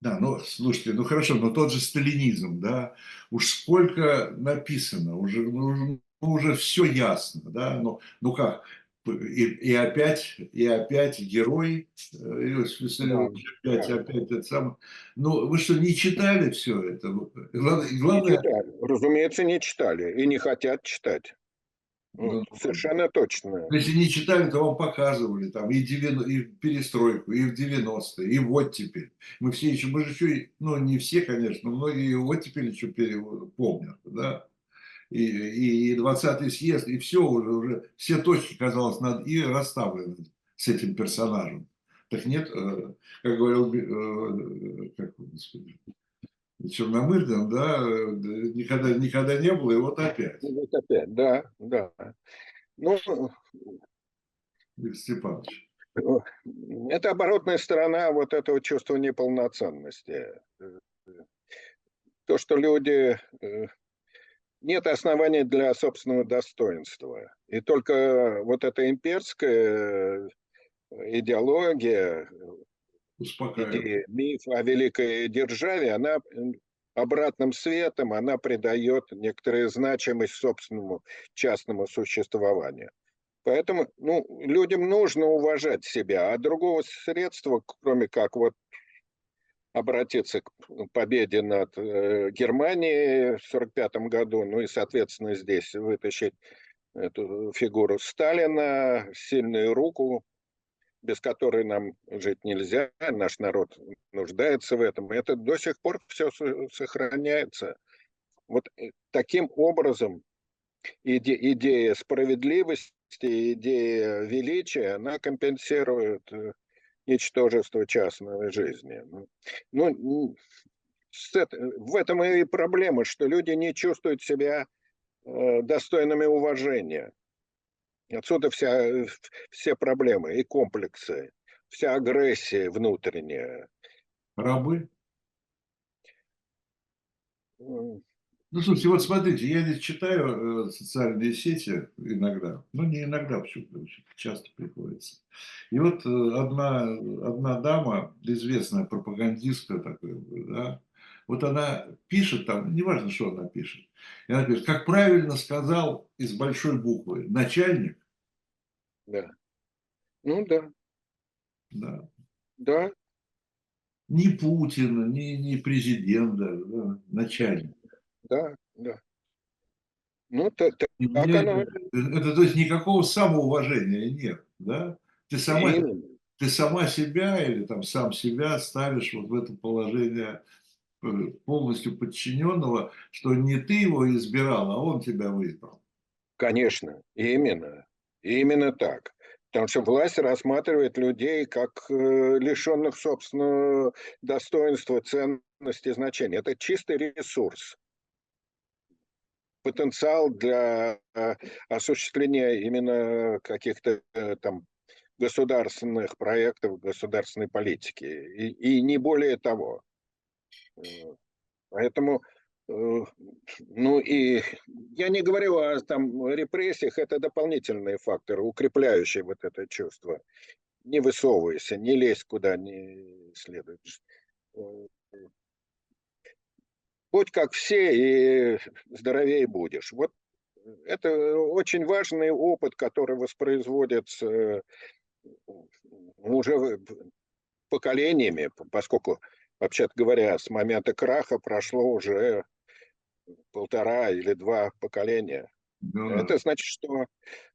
Speaker 1: Да, ну, слушайте, ну хорошо, но тот же сталинизм, да, уж сколько написано, уже, ну, уже- ну, все ясно, да, ну, ну как, и, и опять, и опять герой, э, Иосиф Виссарионович, опять,
Speaker 2: да.
Speaker 1: опять это самое. Ну, вы что, не читали все это? Главное,
Speaker 2: Не читали. Разумеется, не читали и не хотят читать.
Speaker 1: Ну,
Speaker 2: Вот, совершенно точно.
Speaker 1: если не читали, то вам показывали там и, 90, и перестройку, и в 90-е, и вот теперь. Мы все еще, мы же еще, ну не все, конечно, но многие вот теперь еще помнят, да. И, и, и 20-й съезд, и все уже, уже, все точки, казалось, над и расставлены с этим персонажем. Так нет, э, как говорил, э, как, господи, Черномырдин, да, э, никогда, никогда не было, и вот опять,
Speaker 2: Ну, Вот опять, да, да. Ну,
Speaker 1: Виктор Степанович.
Speaker 2: это оборотная сторона вот этого чувства неполноценности. То, что люди... Нет оснований для собственного достоинства. И только вот эта имперская э, идеология, идея, миф о великой державе, она обратным светом, она придает некоторую значимость собственному частному существованию. Поэтому ну, людям нужно уважать себя, а другого средства, кроме как вот обратиться к победе над э, Германией в 1945 году, ну и, соответственно, здесь вытащить эту фигуру Сталина, сильную руку, без которой нам жить нельзя, наш народ нуждается в этом. Это до сих пор все сохраняется. Вот э, таким образом иде- идея справедливости, идея величия, она компенсирует э, ничтожество частной жизни. Ну, Ну, в этом и проблема, что люди не чувствуют себя э, достойными уважения. Отсюда вся, э, все проблемы и комплексы, вся агрессия внутренняя.
Speaker 1: Рабы? Ну, слушайте, вот смотрите, я здесь читаю э, социальные сети иногда, ну, не иногда, почему-то часто приходится. И вот э, одна, одна дама, известная пропагандистка такая, да, вот она пишет там, неважно, что она пишет, и она пишет, как правильно сказал из большой буквы начальник,
Speaker 2: Да. Ну да,
Speaker 1: да,
Speaker 2: да,
Speaker 1: не Путин, не, не президент даже, да, начальник.
Speaker 2: Да, да. Ну, та-
Speaker 1: И
Speaker 2: так
Speaker 1: мне
Speaker 2: оно
Speaker 1: это, это, то есть никакого самоуважения нет, да? Ты сама,
Speaker 2: именно.
Speaker 1: ты сама себя или там сам себя ставишь вот в это положение э, полностью подчиненного, что не ты его избирал, а он тебя выбрал.
Speaker 2: Конечно, именно. Именно так. Потому что власть рассматривает людей как э, лишенных собственного достоинства, ценности, значения. Это чистый ресурс. Потенциал для э, осуществления именно каких-то э, там государственных проектов, государственной политики. И, и не более того. Поэтому Э, ну и я не говорю о там, репрессиях, это дополнительные факторы, укрепляющие вот это чувство. Не высовывайся, не лезь куда не следует. Э, будь как все и здоровее будешь. Вот это очень важный опыт, который воспроизводится уже поколениями, поскольку, вообще говоря, с момента краха прошло уже полтора или два поколения. Да. Это значит, что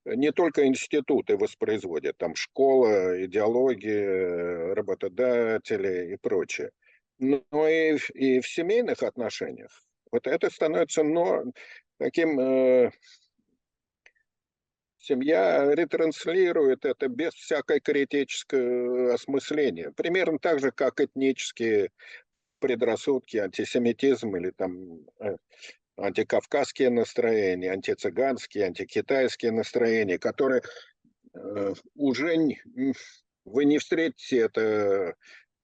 Speaker 2: не только институты воспроизводят, там школа, идеология, работодатели и прочее, но и, и в семейных отношениях. Вот это становится но, таким... Э, семья ретранслирует это без всякой критического осмысления. Примерно так же, как этнические предрассудки, антисемитизм или там э, антикавказские настроения, антицыганские, антикитайские настроения, которые э, уже вы не встретите это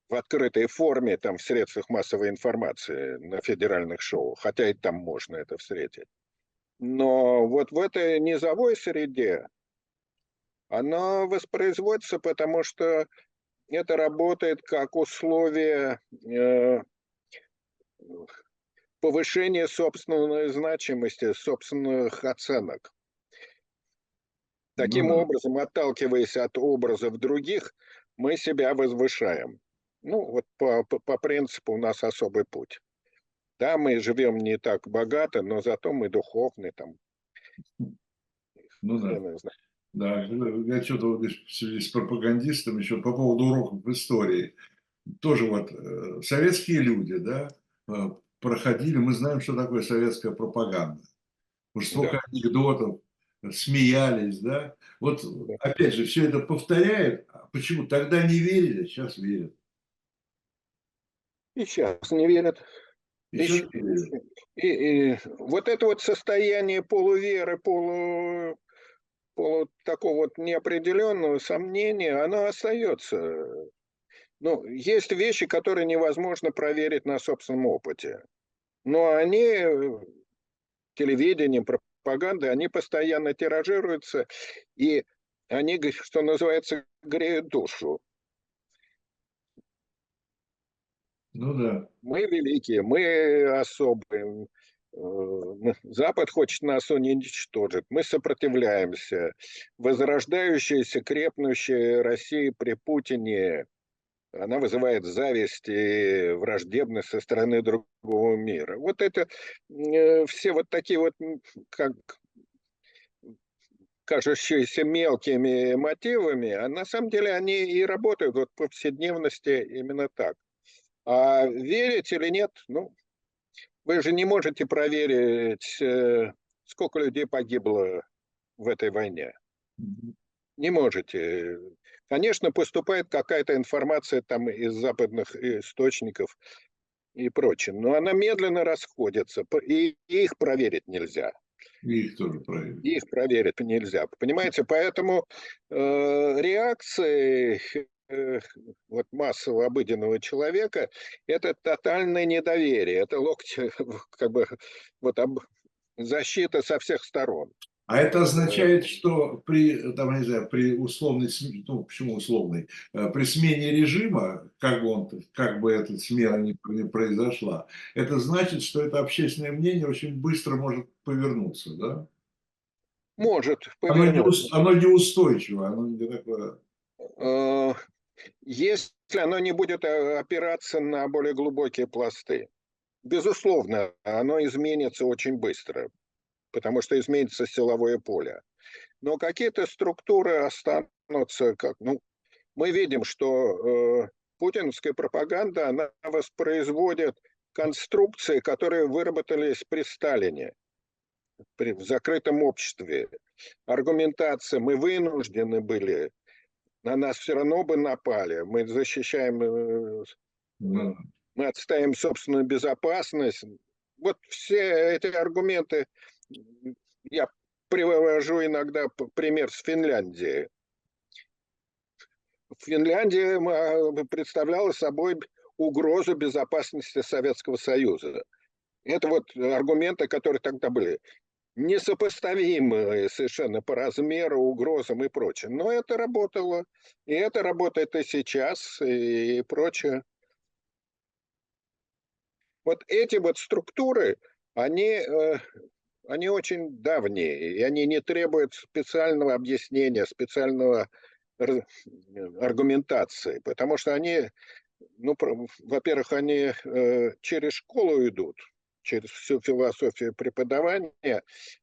Speaker 2: в открытой форме там в средствах массовой информации на федеральных шоу, хотя и там можно это встретить. Но вот в этой низовой среде оно воспроизводится, потому что это работает как условие э, повышения собственной значимости, собственных оценок. Таким ну, образом, отталкиваясь от образов других, мы себя возвышаем. Ну, вот по, по, по принципу у нас особый путь. Да, мы живем не так богато, но зато мы духовны там.
Speaker 1: Ну да. Да, я что-то вот с пропагандистом еще по поводу уроков истории. Тоже вот э, советские люди, да, э, проходили, мы знаем, что такое советская пропаганда. Уж сколько да. анекдотов, смеялись, да. Вот да. опять же, все это повторяет. А почему? Тогда не верили, сейчас верят.
Speaker 2: И сейчас не верят. И, и, и, и вот это вот состояние полуверы, полу полу такого вот неопределенного сомнения, оно остается. Ну, есть вещи, которые невозможно проверить на собственном опыте. Но они телевидением, пропагандой, они постоянно тиражируются, и они, что называется, греют душу.
Speaker 1: Ну да.
Speaker 2: Мы великие, мы особые, Э, Запад хочет нас уничтожить. Мы сопротивляемся. Возрождающаяся, крепнущая Россия при Путине, она вызывает зависть и враждебность со стороны другого мира. Вот это э, все вот такие вот, как кажущиеся мелкими мотивами, а на самом деле они и работают вот в повседневности именно так. А верить или нет, ну, вы же не можете проверить, э, сколько людей погибло в этой войне. Не можете. Конечно, поступает какая-то информация там из западных источников и прочее, но она медленно расходится, и их проверить нельзя.
Speaker 1: их тоже проверить.
Speaker 2: Их проверить нельзя. Понимаете, поэтому э, реакции вот массового обыденного человека, это тотальное недоверие, это локти, как бы, вот об, защита со всех сторон.
Speaker 1: А это означает, что при, там, не знаю, при условной, ну, почему условной, э, при смене режима, как бы, он, как бы эта смена не, не произошла, это значит, что это общественное мнение очень быстро может повернуться, да?
Speaker 2: Может
Speaker 1: повернуться. Оно, не, оно неустойчиво, оно не такое...
Speaker 2: Если оно не будет э, опираться на более глубокие пласты. Безусловно, оно изменится очень быстро, потому что изменится силовое поле. Но какие-то структуры останутся, как, ну, мы видим, что э, путинская пропаганда, она воспроизводит конструкции, которые выработались при Сталине, при, в закрытом обществе. Аргументация, мы вынуждены были на нас все равно бы напали. Мы защищаем, э,
Speaker 1: Да.
Speaker 2: мы отстаиваем собственную безопасность. Вот все эти аргументы я привожу иногда пример с Финляндией. Финляндия м, представляла собой угрозу безопасности Советского Союза. Это вот аргументы, которые тогда были несопоставимые совершенно по размеру, угрозам и прочее. Но это работало. И это работает и сейчас, и прочее. Вот эти вот структуры, они, э, они очень давние, и они не требуют специального объяснения, специального аргументации, потому что они, ну, во-первых, они э, через школу идут, через всю философию преподавания, а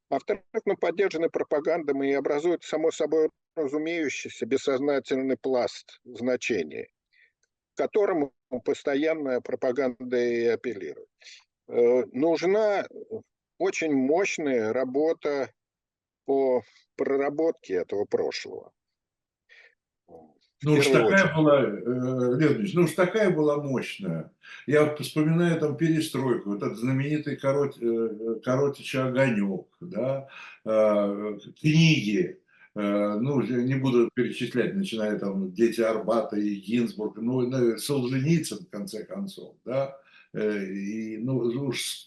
Speaker 2: во-вторых, ну, поддержаны пропагандой и образуют, само собой разумеющийся, бессознательный пласт значений, к которому постоянная пропаганда и апеллирует. Э, Нужна очень мощная работа по проработке этого прошлого.
Speaker 1: Ну уж такая
Speaker 2: очередь.
Speaker 1: была, э, Леонидович, ну уж такая была мощная. Я вот вспоминаю там перестройку, вот этот знаменитый корот, э, Коротича огонек, да, э, книги, э, ну, не буду перечислять, начиная там «Дети Арбата» и Гинзбург, ну, Солженицын, в конце концов, да, Э, и, ну, уж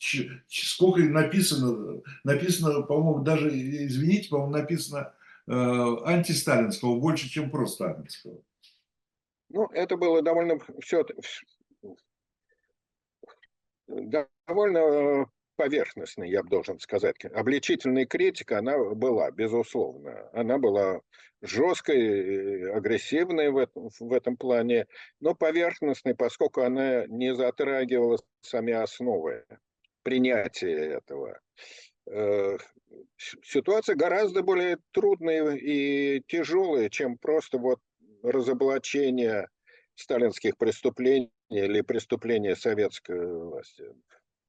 Speaker 1: сколько написано, написано, по-моему, даже, извините, по-моему, написано антисталинского больше, чем просталинского.
Speaker 2: Ну, это было довольно все довольно поверхностно, я должен сказать. Обличительная критика, она была, безусловно. Она была жесткой, агрессивной в этом, в этом плане, но поверхностной, поскольку она не затрагивала сами основы принятия этого. Ситуация гораздо более трудная и тяжелая, чем просто вот разоблачение сталинских преступлений или преступления советской власти.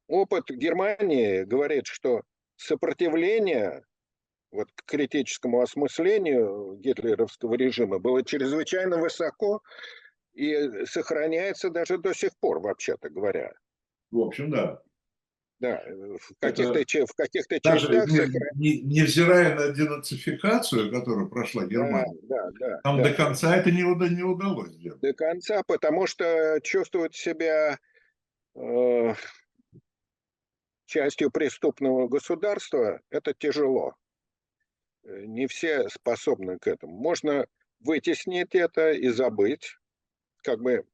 Speaker 2: Опыт Германии говорит, что сопротивление вот, к критическому осмыслению гитлеровского режима было чрезвычайно высоко и сохраняется даже до сих пор, вообще-то говоря.
Speaker 1: В общем, да.
Speaker 2: Да, в каких-то, в каких-то
Speaker 1: Даже не- не- невзирая на денацификацию, которую прошла
Speaker 2: Да,
Speaker 1: Германия,
Speaker 2: да, да,
Speaker 1: там
Speaker 2: да.
Speaker 1: до конца это не, не удалось сделать.
Speaker 2: до конца, потому что чувствовать себя э, частью преступного государства это тяжело. Э, Не все способны к этому. Можно вытеснить это и забыть, как бы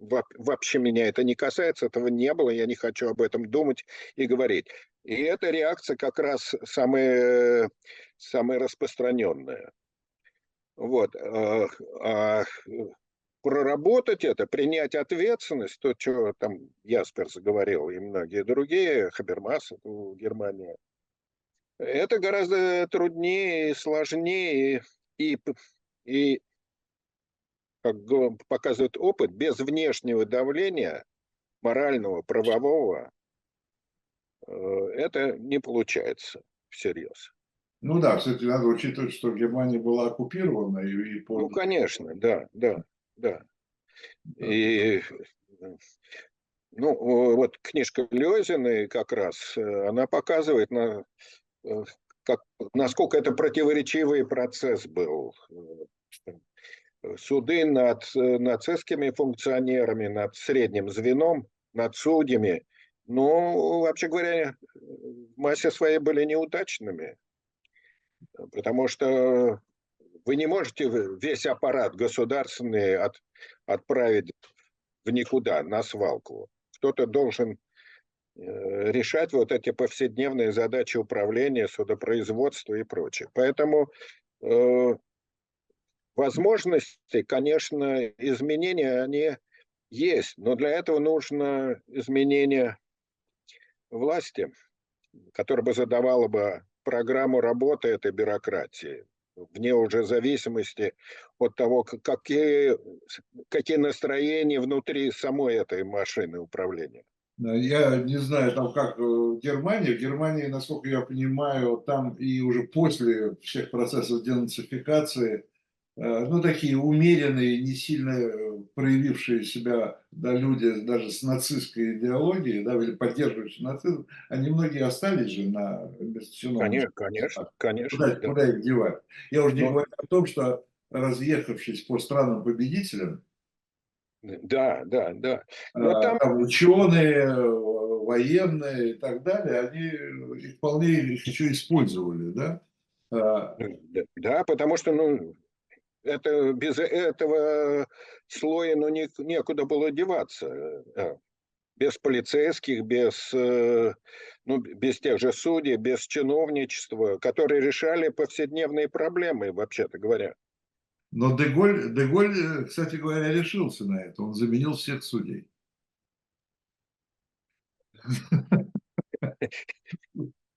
Speaker 2: вообще меня это не касается, этого не было, я не хочу об этом думать и говорить. И эта реакция как раз самая, самая распространенная. Вот. а, а, проработать это, принять ответственность, то, что там Ясперс говорил, и многие другие, Хабермас в Германии, это гораздо труднее и сложнее, и, и как показывает опыт, без внешнего давления, морального, правового, э, это не получается всерьез.
Speaker 1: Ну да, кстати, надо учитывать, что Германия была оккупирована и, и по-
Speaker 2: Ну, конечно, да, да, да. И, ну, вот книжка Лезиной как раз, э, она показывает, на, э, как, насколько это противоречивый процесс был. Суды над нацистскими функционерами, над средним звеном, над судьями, ну, вообще говоря, в массе своей были неудачными. Потому что вы не можете весь аппарат государственный от, отправить в никуда, на свалку. Кто-то должен э, решать вот эти повседневные задачи управления, судопроизводства и прочее. Поэтому э, возможности, конечно, изменения, они есть, но для этого нужно изменение власти, которое бы задавало бы программу работы этой бюрократии, вне уже зависимости от того, какие, какие настроения внутри самой этой машины управления.
Speaker 1: Я не знаю, там как э, в Германии. В Германии, насколько я понимаю, там и уже после всех процессов денацификации ну, такие умеренные, не сильно э, проявившие себя да, люди даже с нацистской идеологией, да, или поддерживающие нацизм, они многие остались же на
Speaker 2: Конечно, конечно, конечно.
Speaker 1: Куда, да. куда их девать? Я уже не
Speaker 2: Но...
Speaker 1: говорю о том, что разъехавшись по странам-победителям,
Speaker 2: да, да, да.
Speaker 1: Но там... там ученые, военные и так далее, они вполне их еще использовали, да?
Speaker 2: Да, да потому что, ну, это, без этого слоя ну, не, некуда было деваться. Да. Без полицейских, без, э, ну, без тех же судей, без чиновничества, которые решали повседневные проблемы, вообще-то говоря.
Speaker 1: Но Деголь, Деголь, э, кстати говоря, решился на это. Он заменил всех судей.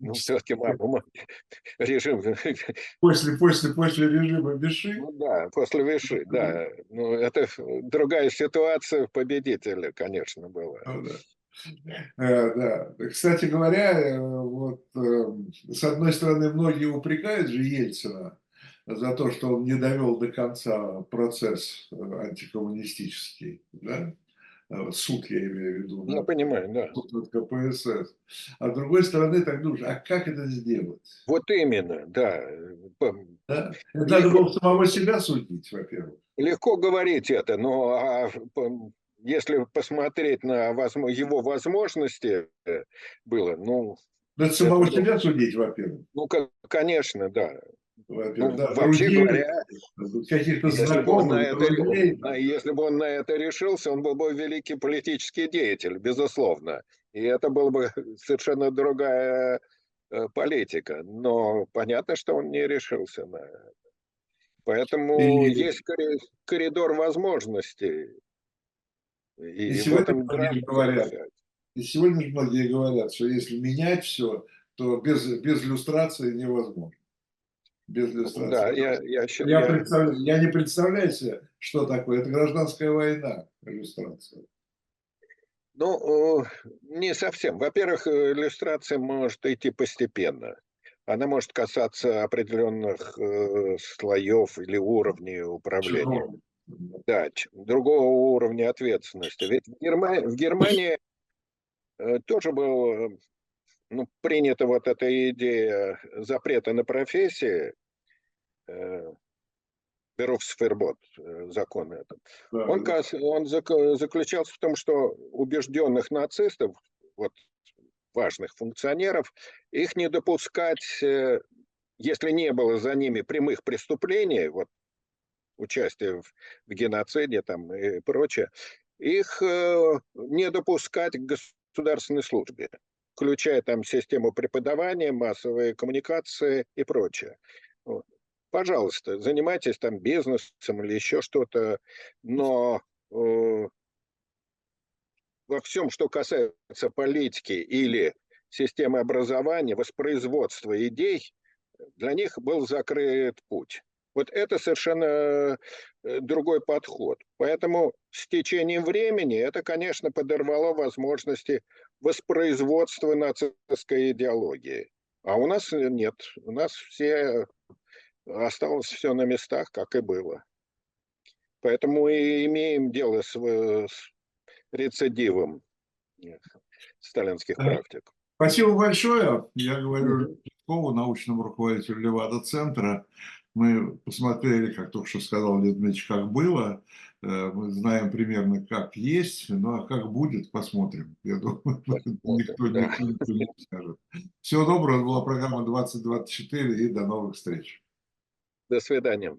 Speaker 2: Ну, все-таки режим...
Speaker 1: После, после, после режима Виши?
Speaker 2: Ну да, после Виши, да. Ну, это другая ситуация победителя, конечно, была. Ну, да.
Speaker 1: Э, да. Кстати говоря, э, вот с одной стороны, многие упрекают же Ельцина за то, что он не довел до конца процесс антикоммунистический, да? Э, суд, я имею в виду.
Speaker 2: Я да? понимаю, да.
Speaker 1: Суд над КПСС. А с другой стороны, так думаешь, а как это сделать?
Speaker 2: Вот именно, да.
Speaker 1: да? Надо было самого себя судить, во-первых.
Speaker 2: Легко говорить это, но а, если посмотреть на его возможности, э, было, ну...
Speaker 1: Да самого это, себя судить, во-первых.
Speaker 2: Ну, конечно, да.
Speaker 1: Ну, да, вообще друзей, говоря, каких-то
Speaker 2: если, бы это, если бы он на это решился, он был бы великий политический деятель, безусловно. И это была бы совершенно другая э, политика. Но понятно, что он не решился на это. Поэтому и... есть коридор возможностей.
Speaker 1: И, и сегодня многие говорят, и сегодня многие говорят, что если менять все, то без, без иллюстрации невозможно без иллюстрации. Да, я, я, я, я, представляю, я не представляю себе, что такое. Это гражданская война, иллюстрация.
Speaker 2: Ну, не совсем. Во-первых, иллюстрация может идти постепенно. Она может касаться определенных э, слоев или уровней управления. Чего? Да, другого уровня ответственности. Ведь в Германии, в Германии э, тоже был ну, принята вот эта идея запрета на профессии, э, Беруфсфербот, э, закон этот. Да, он, да. он заключался в том, что убежденных нацистов, вот важных функционеров, их не допускать, э, если не было за ними прямых преступлений, вот участие в, в геноциде там и прочее, их э, не допускать к государственной службе, включая там систему преподавания, массовые коммуникации и прочее. Вот пожалуйста, занимайтесь там бизнесом или еще что-то, но э, во всем, что касается политики или системы образования, воспроизводства идей, для них был закрыт путь. Вот это совершенно э, другой подход. Поэтому с течением времени это, конечно, подорвало возможности воспроизводства нацистской идеологии. А у нас нет. У нас все осталось все на местах, как и было. Поэтому и имеем дело с, э, с рецидивом сталинских практик.
Speaker 1: Спасибо большое. Я говорю Литкову, научному руководителю Левада-центра. Мы посмотрели, как только что сказал Леонид Дмитриевич, как было. Э, мы знаем примерно, как есть, ну а как будет, посмотрим. Я думаю, никто, никто, никто не скажет. Всего доброго. Это была программа 2024 и до новых встреч.
Speaker 2: До свидания.